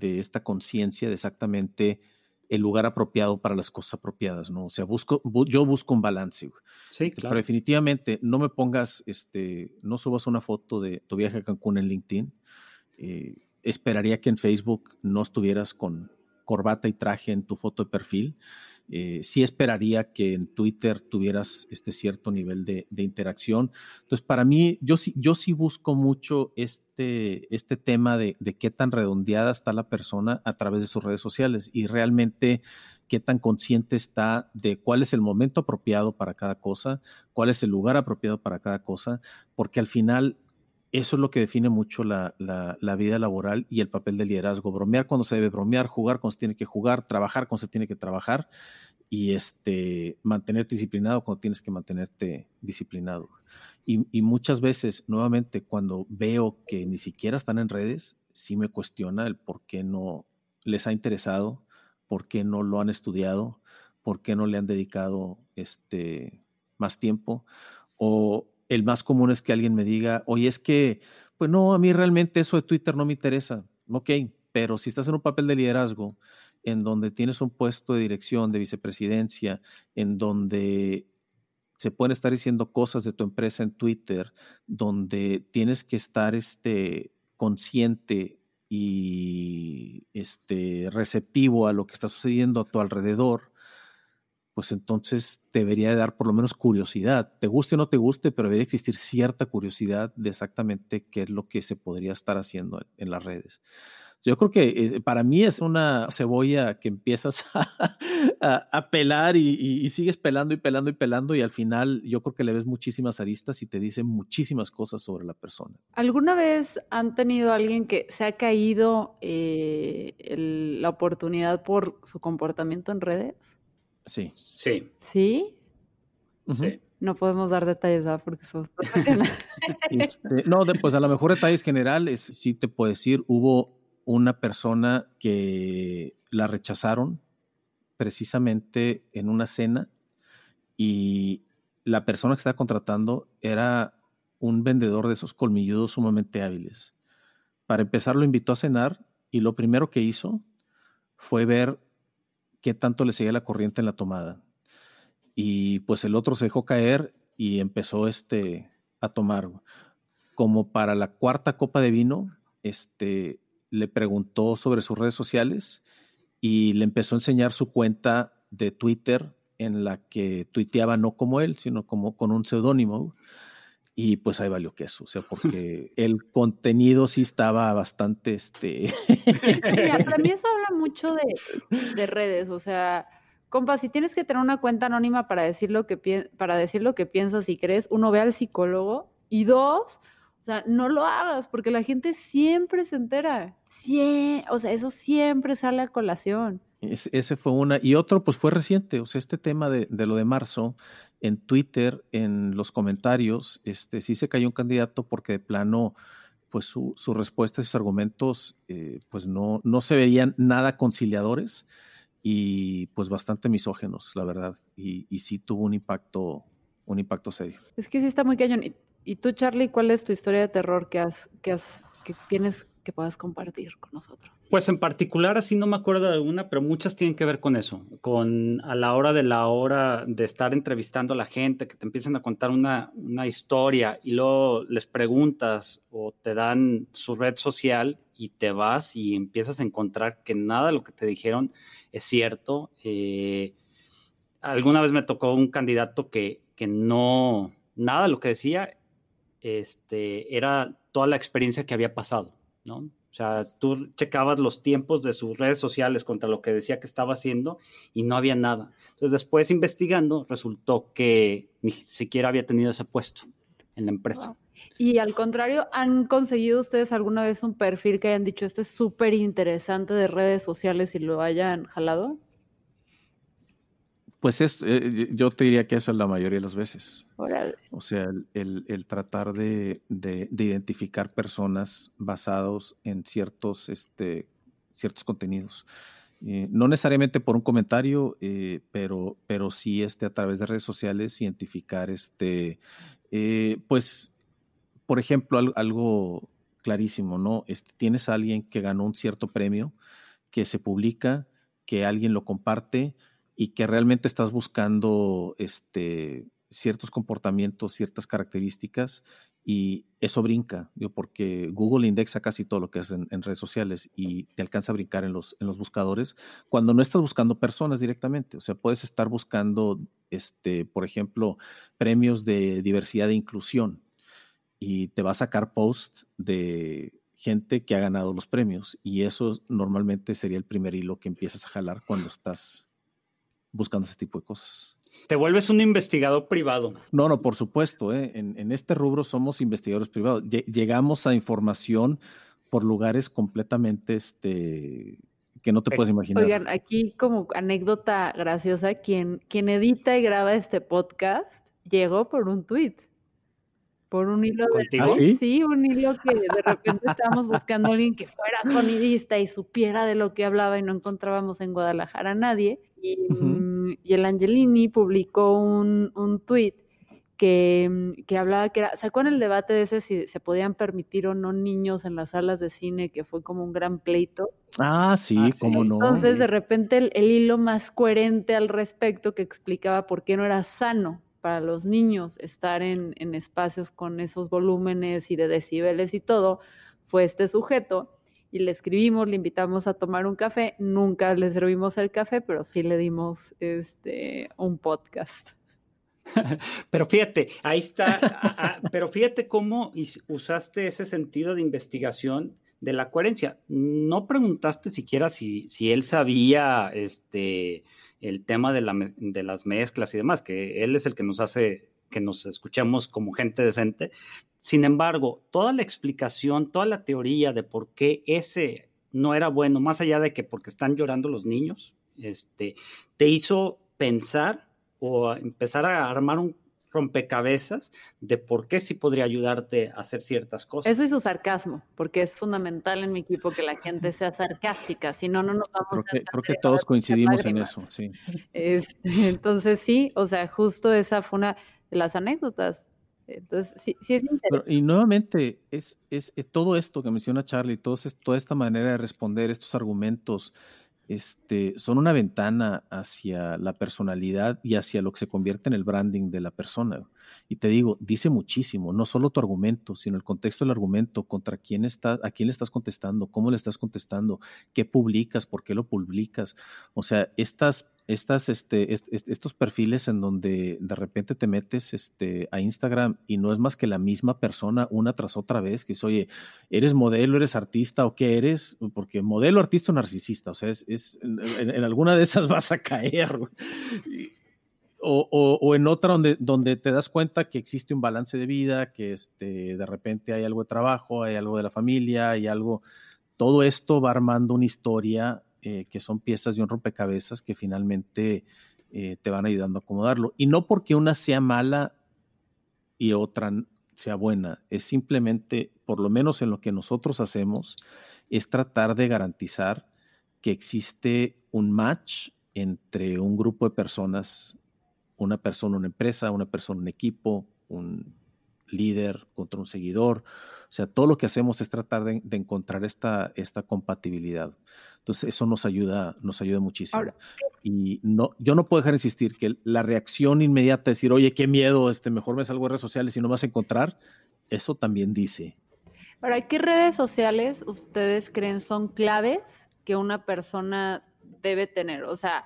esta conciencia de exactamente el lugar apropiado para las cosas apropiadas, ¿no? O sea, busco, yo busco un balance. Sí, claro. Pero definitivamente no me pongas, este, no subas una foto de tu viaje a Cancún en LinkedIn. Eh, esperaría que en Facebook no estuvieras con corbata y traje en tu foto de perfil eh, sí esperaría que en Twitter tuvieras este cierto nivel de, interacción. Entonces, para mí, yo sí, yo sí busco mucho este, este tema de, qué tan redondeada está la persona a través de sus redes sociales y realmente qué tan consciente está de cuál es el momento apropiado para cada cosa, cuál es el lugar apropiado para cada cosa, porque al final eso es lo que define mucho la, vida laboral y el papel del liderazgo. Bromear cuando se debe bromear, jugar cuando se tiene que jugar, trabajar cuando se tiene que trabajar y este, mantenerte disciplinado cuando tienes que mantenerte disciplinado. Y, muchas veces, nuevamente, cuando veo que ni siquiera están en redes, sí me cuestiona el por qué no les ha interesado, por qué no lo han estudiado, por qué no le han dedicado este, más tiempo o el más común es que alguien me diga, oye, es que, pues no, a mí realmente eso de Twitter no me interesa. Ok, pero si estás en un papel de liderazgo, en donde tienes un puesto de dirección, de vicepresidencia, en donde se pueden estar diciendo cosas de tu empresa en Twitter, donde tienes que estar este, consciente y este, receptivo a lo que está sucediendo a tu alrededor, pues entonces debería de dar por lo menos curiosidad. Te guste o no te guste, pero debería existir cierta curiosidad de exactamente qué es lo que se podría estar haciendo en, las redes. Yo creo que eh, para mí es una cebolla que empiezas (laughs) a, pelar y, sigues pelando y pelando y pelando y al final yo creo que le ves muchísimas aristas y te dice muchísimas cosas sobre la persona. ¿Alguna vez han tenido alguien que se ha caído eh, la oportunidad por su comportamiento en redes? Sí. Sí. ¿Sí? Sí. No podemos dar detalles, ¿verdad? Porque somos (laughs) profesionales. Este, no, pues a lo mejor detalles generales, sí te puedo decir, hubo una persona que la rechazaron precisamente en una cena y la persona que estaba contratando era un vendedor de esos colmilludos sumamente hábiles. Para empezar, lo invitó a cenar y lo primero que hizo fue ver qué tanto le seguía la corriente en la tomada. Y pues el otro se dejó caer y empezó este, a tomar. Como para la cuarta copa de vino, este, le preguntó sobre sus redes sociales y le empezó a enseñar su cuenta de Twitter en la que tuiteaba no como él, sino como con un seudónimo. Y pues ahí valió queso, o sea, (laughs) porque el contenido sí estaba bastante, este... para mí (laughs) eso habla mucho de, de, redes, o sea, compa, si tienes que tener una cuenta anónima para decir lo que, para decir lo que piensas y crees, uno ve al psicólogo y dos, o sea, no lo hagas porque la gente siempre se entera. Sí, o sea, eso siempre sale a colación. Ese fue una. Y otro, pues fue reciente. O sea, este tema de, lo de marzo, en Twitter, en los comentarios, este, sí se cayó un candidato porque de plano, pues su, su respuesta y sus argumentos, eh, pues no, no se veían nada conciliadores y pues bastante misógenos, la verdad. Y, y sí tuvo un impacto, un impacto serio. Es que sí está muy cañón. Y tú, Charlie, ¿cuál es tu historia de terror que has, que has, que tienes puedas compartir con nosotros? Pues en particular, así no me acuerdo de alguna, pero muchas tienen que ver con eso, con a la hora de la hora de estar entrevistando a la gente, que te empiezan a contar una, una historia y luego les preguntas o te dan su red social y te vas y empiezas a encontrar que nada de lo que te dijeron es cierto. Eh, alguna vez me tocó un candidato que, que no, nada de lo que decía este, era toda la experiencia que había pasado, ¿no? O sea, tú checabas los tiempos de sus redes sociales contra lo que decía que estaba haciendo y no había nada. Entonces, después investigando, resultó que ni siquiera había tenido ese puesto en la empresa. Y al contrario, ¿han conseguido ustedes alguna vez un perfil que hayan dicho, este es súper interesante de redes sociales y lo hayan jalado? Pues es, eh, yo te diría que eso es la mayoría de las veces. O sea, el, tratar de, identificar personas basados en ciertos, este, ciertos contenidos. Eh, no necesariamente por un comentario, eh, pero, pero sí este, a través de redes sociales identificar, este, pues, por ejemplo, algo, clarísimo, ¿no? Este, tienes a alguien que ganó un cierto premio, que se publica, que alguien lo comparte, y que realmente estás buscando este, ciertos comportamientos, ciertas características y eso brinca, porque Google indexa casi todo lo que es en, redes sociales y te alcanza a brincar en los, en los buscadores cuando no estás buscando personas directamente. O sea, puedes estar buscando, este, por ejemplo, premios de diversidad e inclusión y te va a sacar posts de gente que ha ganado los premios y eso normalmente sería el primer hilo que empiezas a jalar cuando estás buscando ese tipo de cosas. Te vuelves un investigador privado. No, no, por supuesto. ¿eh? En, este rubro somos investigadores privados. Llegamos a información por lugares completamente este, que no te puedes imaginar. Oigan, aquí como anécdota graciosa, quien, quien edita y graba este podcast llegó por un tweet por un hilo de... ¿Ah, sí? sí? un hilo que de repente estábamos buscando a alguien que fuera sonidista y supiera de lo que hablaba y no encontrábamos en Guadalajara a nadie. Y, mm, el Angelini publicó un, un tweet que, mm, que, hablaba que era, sacó en el debate de ese si se podían permitir o no niños en las salas de cine, que fue como un gran pleito. Ah, sí, ah, cómo no. Entonces, de repente, el, el hilo más coherente al respecto que explicaba por qué no era sano para los niños estar en, espacios con esos volúmenes y de decibeles y todo, fue este sujeto y le escribimos, le invitamos a tomar un café, nunca le servimos el café, pero sí le dimos este un podcast. (laughs) Pero fíjate, ahí está, pero fíjate cómo usaste ese sentido de investigación de la coherencia. No preguntaste siquiera si, si él sabía este, el tema de, las mezclas y demás, que él es el que nos hace que nos escuchemos como gente decente. Sin embargo, toda la explicación, toda la teoría de por qué ese no era bueno, más allá de que porque están llorando los niños, este, te hizo pensar o empezar a armar un rompecabezas de por qué sí podría ayudarte a hacer ciertas cosas. Eso y su sarcasmo, porque es fundamental en mi equipo que la gente sea sarcástica, si no, no nos vamos creo que, Creo que todos coincidimos en eso, sí. Este, entonces sí, o sea, justo esa fue una de las anécdotas. Entonces, sí, sí es interesante. y nuevamente, es, es, todo esto que menciona Charlie, todo, toda esta manera de responder estos argumentos, este, son una ventana hacia la personalidad y hacia lo que se convierte en el branding de la persona. Y te digo, dice muchísimo, no solo tu argumento, sino el contexto del argumento, contra quién está, a quién le estás contestando, cómo le estás contestando, qué publicas, por qué lo publicas. O sea, estas estas, este, estos perfiles en donde de repente te metes este, a Instagram y no es más que la misma persona una tras otra vez, que es, oye, ¿eres modelo, eres artista o qué eres? Porque modelo, artista o narcisista, o sea, es, en, alguna de esas (laughs) vas a caer. O, o, en otra donde, donde te das cuenta que existe un balance de vida, que este, de repente hay algo de trabajo, hay algo de la familia, hay algo, todo esto va armando una historia eh, que son piezas de un rompecabezas que finalmente eh, te van ayudando a acomodarlo. Y no porque una sea mala y otra sea buena, es simplemente, por lo menos en lo que nosotros hacemos, es tratar de garantizar que existe un match entre un grupo de personas, una persona, una empresa, una persona, un equipo, un líder contra un seguidor, o sea, todo lo que hacemos es tratar de, encontrar esta, esta compatibilidad. Entonces, eso nos ayuda, nos ayuda muchísimo. y no, yo no puedo dejar de insistir que la reacción inmediata de decir, oye, qué miedo, este, mejor me salgo de redes sociales y no me vas a encontrar, eso también dice. Ahora, ¿qué redes sociales ustedes creen son claves que una persona debe tener? O sea,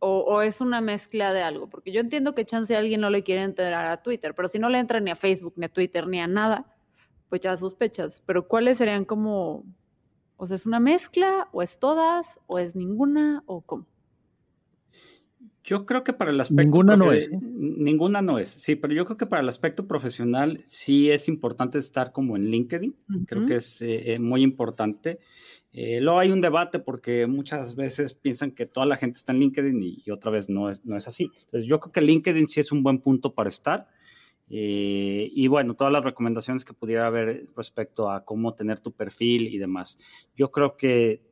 o, o, es una mezcla de algo, porque yo entiendo que chance a alguien no le quiere entrar a Twitter, pero si no le entra ni a Facebook, ni a Twitter, ni a nada, pues ya sospechas, pero ¿cuáles serían como, o sea, es una mezcla, o es todas, o es ninguna, o cómo? Yo creo que para el aspecto... Ninguna no es. Ninguna no es, sí, pero yo creo que para el aspecto profesional sí es importante estar como en LinkedIn, creo que es eh, eh, muy importante. Eh, luego hay un debate porque muchas veces piensan que toda la gente está en LinkedIn y, y, otra vez no es, no es así. Entonces yo creo que LinkedIn sí es un buen punto para estar. Eh, y bueno, todas las recomendaciones que pudiera haber respecto a cómo tener tu perfil y demás. Yo creo que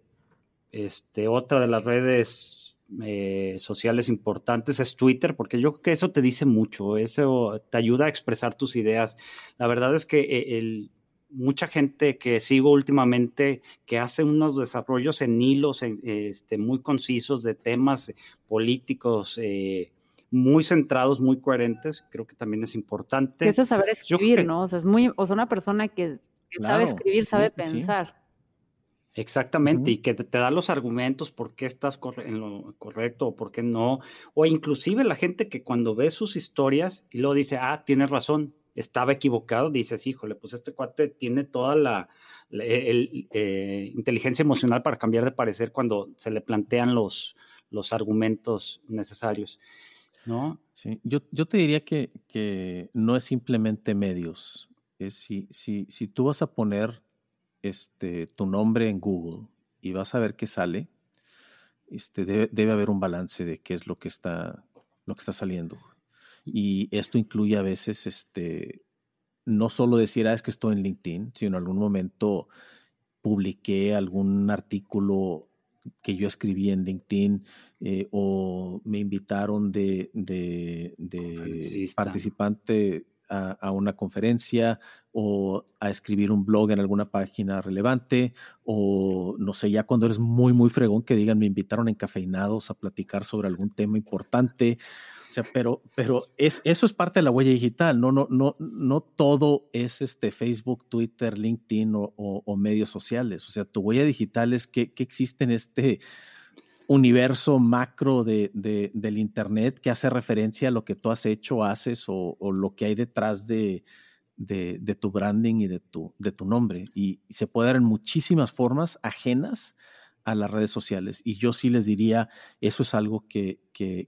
este, otra de las redes eh, sociales importantes es Twitter, porque yo creo que eso te dice mucho, eso te ayuda a expresar tus ideas. La verdad es que eh, el, mucha gente que sigo últimamente que hace unos desarrollos en hilos este, muy concisos de temas políticos, eh, muy centrados, muy coherentes, creo que también es importante. Eso es saber escribir, ¿no? O sea, es muy, o sea, una persona que, sabe escribir, sabe pensar. Exactamente, y que te, da los argumentos por qué estás en lo correcto o por qué no, o inclusive la gente que cuando ve sus historias y luego dice, ah, tienes razón, estaba equivocado, dices, híjole, pues este cuate tiene toda la, eh, inteligencia emocional para cambiar de parecer cuando se le plantean los, los argumentos necesarios. ¿no? Yo, yo te diría que, que, no es simplemente medios. Es si, si, si tú vas a poner este, tu nombre en Google y vas a ver qué sale, este, debe, debe, haber un balance de qué es lo que está, lo que está saliendo. Y esto incluye a veces este, no solo decir, ah, es que estoy en LinkedIn, sino en algún momento publiqué algún artículo que yo escribí en LinkedIn eh, o me invitaron de, participante a, una conferencia o a escribir un blog en alguna página relevante o no sé, ya cuando eres muy, muy fregón que digan me invitaron encafeinados a platicar sobre algún tema importante o sea, pero, pero es, eso es parte de la huella digital, no, no, no, no todo es este Facebook, Twitter, LinkedIn o, medios sociales. O sea, tu huella digital es que, existe en este universo macro de, del Internet que hace referencia a lo que tú has hecho, haces o, lo que hay detrás de, de, tu branding y de tu, de tu nombre. Y, y se puede dar en muchísimas formas ajenas a las redes sociales. Y yo sí les diría, eso es algo que,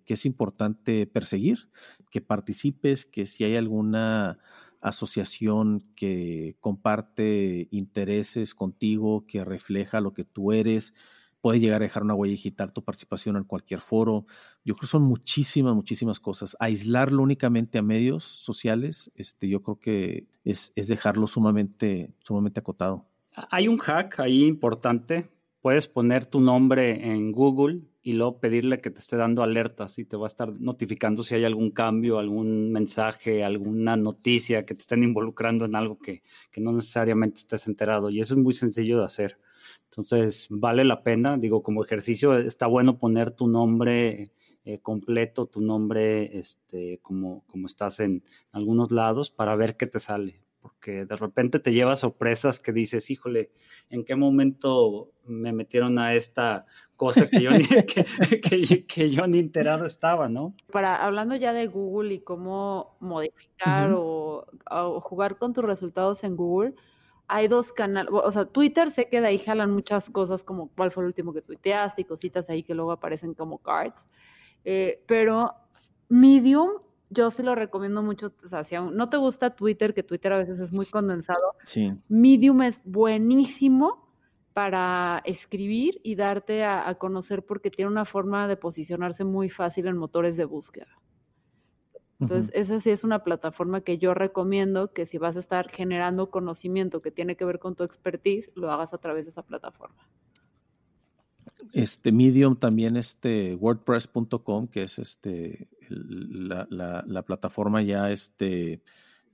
es importante perseguir, que participes, que si hay alguna asociación que comparte intereses contigo, que refleja lo que tú eres, puede llegar a dejar una huella digital tu participación en cualquier foro. Yo creo que son muchísimas, muchísimas cosas. Aislarlo únicamente a medios sociales, este, yo creo que es, es dejarlo sumamente, sumamente acotado. Hay un hack ahí importante puedes poner tu nombre en Google y luego pedirle que te esté dando alertas y te va a estar notificando si hay algún cambio, algún mensaje, alguna noticia que te estén involucrando en algo que, no necesariamente estés enterado. Y eso es muy sencillo de hacer. Entonces, vale la pena, digo, como ejercicio está bueno poner tu nombre eh, completo, tu nombre, este, como, como estás en algunos lados para ver qué te sale, porque de repente te llevas sorpresas que dices, híjole, ¿en qué momento me metieron a esta cosa que yo ni, (laughs) que, yo ni enterado estaba, ¿no? Para, hablando ya de Google y cómo modificar o, jugar con tus resultados en Google, hay dos canales, o sea, Twitter sé que de ahí jalan muchas cosas como cuál fue el último que tuiteaste y cositas ahí que luego aparecen como cards, eh, pero Medium yo sí lo recomiendo mucho, o sea, si no te gusta Twitter, que Twitter a veces es muy condensado, sí. Medium es buenísimo para escribir y darte a, conocer porque tiene una forma de posicionarse muy fácil en motores de búsqueda. Entonces, esa sí es una plataforma que yo recomiendo que si vas a estar generando conocimiento que tiene que ver con tu expertise, lo hagas a través de esa plataforma. Este Medium también este WordPress.com, que es este la, plataforma ya este,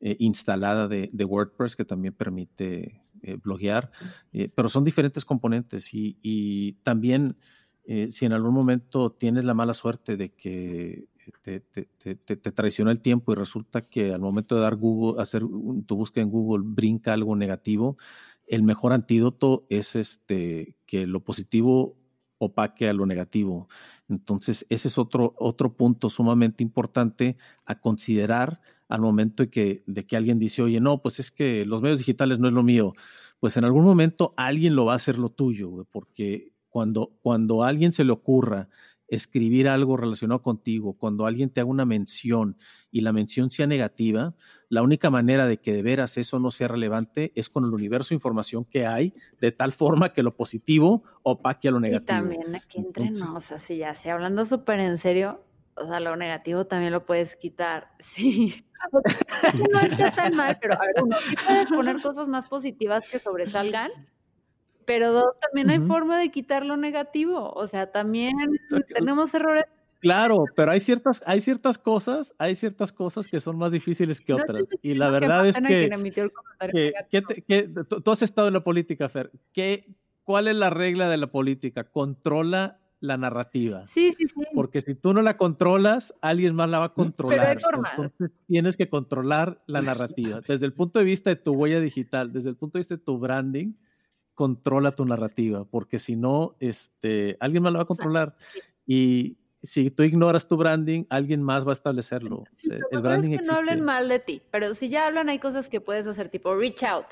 eh, instalada de, WordPress que también permite eh, bloguear, eh, pero son diferentes componentes y, también si en algún momento tienes la mala suerte de que te, te, traiciona el tiempo y resulta que al momento de dar Google, hacer tu búsqueda en Google brinca algo negativo, el mejor antídoto es este, que lo positivo opaque a lo negativo. Entonces, ese es otro, otro punto sumamente importante a considerar al momento de que, de que alguien dice, oye, no, pues es que los medios digitales no es lo mío. Pues en algún momento alguien lo va a hacer lo tuyo, porque cuando, cuando a alguien se le ocurra escribir algo relacionado contigo, cuando alguien te haga una mención y la mención sea negativa, la única manera de que de veras eso no sea relevante es con el universo de información que hay, de tal forma que lo positivo opaque a lo negativo. Y también aquí entre nos, así ya, si hablando súper en serio, o sea, lo negativo también lo puedes quitar, (laughs) sí. (laughs) no está tan mal, pero a ver, uno, sí puedes poner cosas más positivas que sobresalgan, pero dos, también hay forma de quitar lo negativo. O sea, también tenemos errores. Claro, pero hay ciertas, hay ciertas cosas, hay ciertas cosas que son más difíciles que otras. y la verdad es que, que, tú has estado en la política, Fer. ¿Qué, ¿Cuál es la regla de la política? Controla la narrativa. Sí, sí, sí. Porque si tú no la controlas, alguien más la va a controlar. Entonces tienes que controlar la (laughs) narrativa. Desde el punto de vista de tu huella digital, desde el punto de vista de tu branding, controla tu narrativa, porque si no, este, alguien más lo va a controlar. Y si tú ignoras tu branding, alguien más va a establecerlo. el branding es que no hablen mal de ti, pero si ya hablan, hay cosas que puedes hacer, tipo reach out.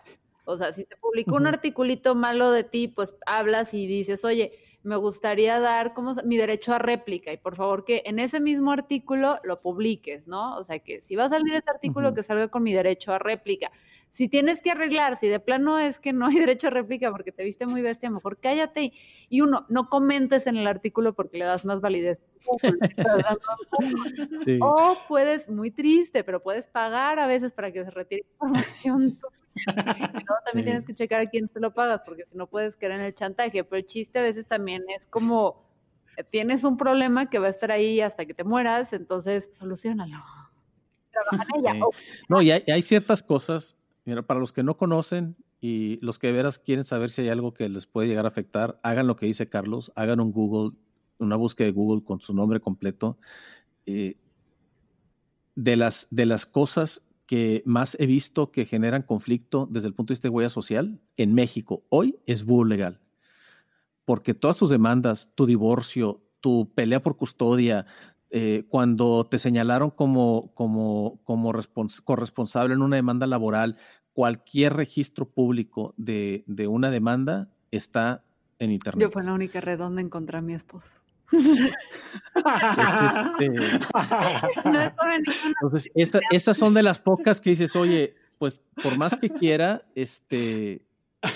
O sea, si te publicó un articulito malo de ti, pues hablas y dices, oye, me gustaría dar como mi derecho a réplica y por favor que en ese mismo artículo lo publiques, ¿no? O sea, que si va a salir ese artículo, que salga con mi derecho a réplica. Si tienes que arreglar, si de plano es que no hay (laughs) derecho a réplica porque te viste muy bestia, mejor cállate y, uno, no comentes en el artículo porque le das más validez. (laughs) O puedes, muy triste, pero puedes pagar a veces para que se retire información (laughs) también tienes que checar a quién se lo pagas, porque si no puedes caer en el chantaje. Pero el chiste a veces también es como eh, tienes un problema que va a estar ahí hasta que te mueras, entonces solucionalo. Trabaja en ella. No, y hay, ciertas cosas, mira, para los que no conocen y los que de veras quieren saber si hay algo que les puede llegar a afectar, hagan lo que dice Carlos, hagan un Google, una búsqueda de Google con su nombre completo. Eh, de, las, de las cosas que más he visto que generan conflicto desde el punto de vista de huella social en México hoy es búho legal. Porque todas tus demandas, tu divorcio, tu pelea por custodia, eh, cuando te señalaron como, como, como corresponsable en una demanda laboral, cualquier registro público de, de una demanda está en Internet. Yo fue la única red donde encontré a mi esposo. (laughs) Entonces, esas son de las pocas que dices, oye, pues por más que quiera, este,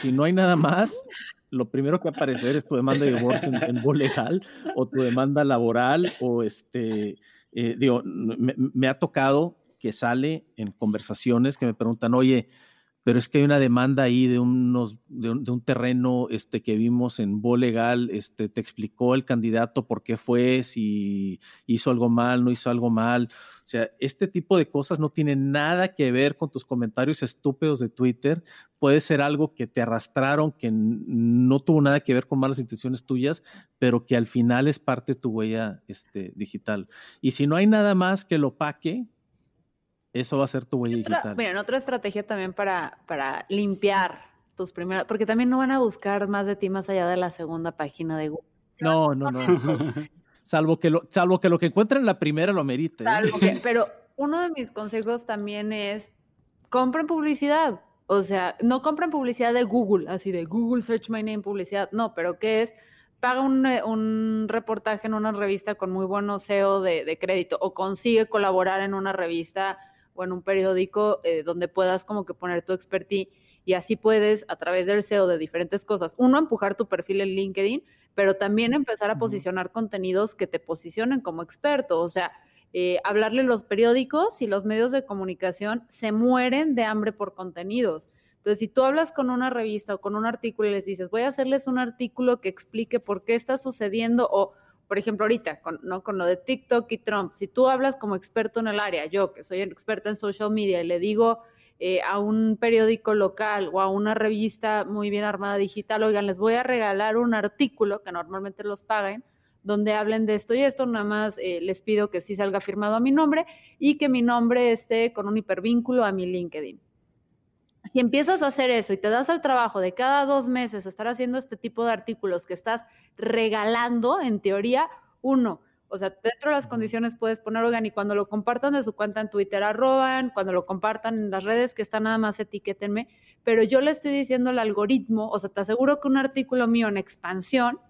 si no hay nada más, lo primero que aparecer es tu demanda de divorcio en, en legal o tu demanda laboral o este, eh, digo, me, ha tocado que sale en conversaciones que me preguntan, oye, pero es que hay una demanda ahí de, un, terreno este, que vimos en Bo Legal, este, te explicó el candidato por qué fue, si hizo algo mal, no hizo algo mal. O sea, este tipo de cosas no tienen nada que ver con tus comentarios estúpidos de Twitter. Puede ser algo que te arrastraron, que no tuvo nada que ver con malas intenciones tuyas, pero que al final es parte de tu huella este, digital. Y si no hay nada más que lo paque, eso va a ser tu huella digital. Miren, otra estrategia también para, para limpiar tus primeras, porque también no van a buscar más de ti más allá de la segunda página de Google. No, no, no. (laughs) salvo, que lo, salvo que lo que encuentren en la primera lo merite. ¿eh? (laughs) pero uno de mis consejos también es compren publicidad. O sea, no compren publicidad de Google, así de Google Search My Name publicidad. No, pero ¿qué es? Paga un, eh, un reportaje en una revista con muy buen SEO de, de crédito o consigue colaborar en una revista o en un periódico eh, donde puedas como que poner tu expertise y así puedes a través del SEO de diferentes cosas, uno, empujar tu perfil en LinkedIn, pero también empezar a posicionar contenidos que te posicionen como experto, o sea, eh, hablarle los periódicos y los medios de comunicación se mueren de hambre por contenidos. Entonces, si tú hablas con una revista o con un artículo y les dices, voy a hacerles un artículo que explique por qué está sucediendo o por ejemplo, ahorita, con, ¿no? con lo de TikTok y Trump, si tú hablas como experto en el área, yo que soy experta en social media y le digo eh, a un periódico local o a una revista muy bien armada digital, oigan, les voy a regalar un artículo que normalmente los paguen, donde hablen de esto y esto, nada más eh, les pido que sí salga firmado a mi nombre y que mi nombre esté con un hipervínculo a mi LinkedIn si empiezas a hacer eso y te das el trabajo de cada dos meses estar haciendo este tipo de artículos que estás regalando, en teoría, uno, o sea, dentro de las condiciones puedes poner, oigan, y cuando lo compartan de su cuenta en Twitter, arroban, cuando lo compartan en las redes que están nada más etiquétenme, pero yo le estoy diciendo al algoritmo, o sea, te aseguro que un artículo mío en expansión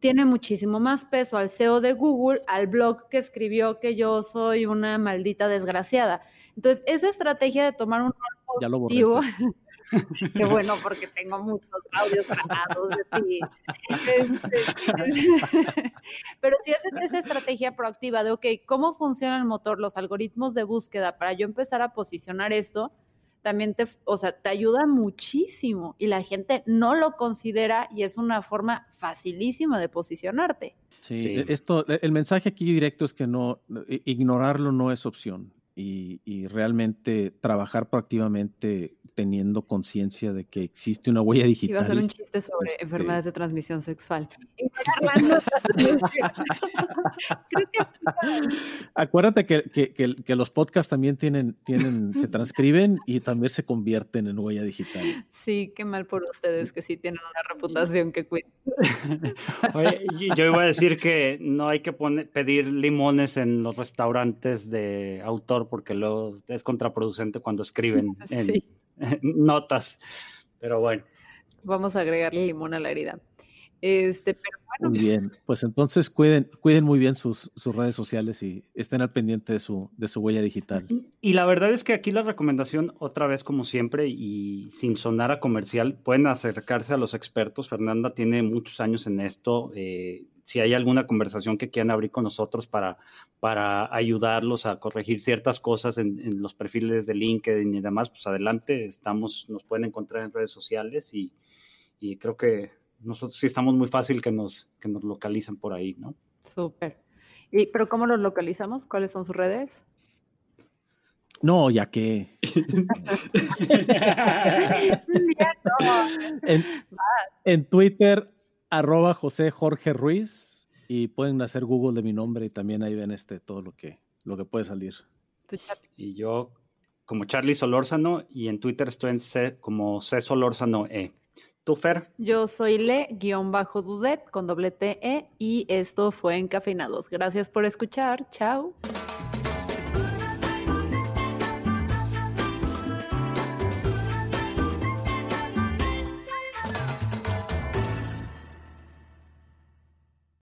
tiene muchísimo más peso al SEO de Google, al blog que escribió que yo soy una maldita desgraciada. Entonces, esa estrategia de tomar un rol positivo, (laughs) Qué bueno, porque tengo muchos audios grabados de ti. Este, (laughs) pero si haces esa estrategia proactiva de, ok, ¿cómo funciona el motor, los algoritmos de búsqueda para yo empezar a posicionar esto? También te, o sea, te ayuda muchísimo y la gente no lo considera y es una forma facilísima de posicionarte. Sí, e, esto, el mensaje aquí directo es que no, ignorarlo no es opción y, y realmente trabajar proactivamente teniendo conciencia de que existe una huella digital. Iba a hacer un chiste sobre este enfermedades de transmisión sexual. (laughs) (laughs) Acuérdate que, que, que, los podcasts también tienen, tienen, se transcriben y también se convierten en huella digital. Sí, qué mal por ustedes que sí tienen una reputación que cuida. (laughs) yo iba a decir que no hay que poner, pedir limones en los restaurantes de autor porque luego es contraproducente cuando escriben. En, sí. (laughs) notas. Pero bueno. Vamos a agregarle limón a la herida. Este, pero bueno. Muy bien, pues entonces cuiden, cuiden muy bien sus, sus, redes sociales y estén al pendiente de su, de su huella digital. Y la verdad es que aquí la recomendación, otra vez como siempre, y sin sonar a comercial, pueden acercarse a los expertos. Fernanda tiene muchos años en esto. Eh, si hay alguna conversación que quieran abrir con nosotros para, para ayudarlos a corregir ciertas cosas en, los perfiles de LinkedIn y demás, pues adelante, estamos, nos pueden encontrar en redes sociales y, creo que nosotros sí estamos muy fácil que nos, que nos localicen por ahí, ¿no? Súper. ¿Y, ¿Pero cómo los localizamos? ¿Cuáles son sus redes? No, ya que. (laughs) en, en, Twitter, arroba José Jorge Ruiz y pueden hacer Google de mi nombre y también ahí ven este todo lo que, lo que puede salir. Y yo como Charlie Solórzano y en Twitter estoy en C como C Solórzano E. Yo soy Le-Dudet con doble T E y esto fue Encafeinados. Gracias por escuchar. Chao.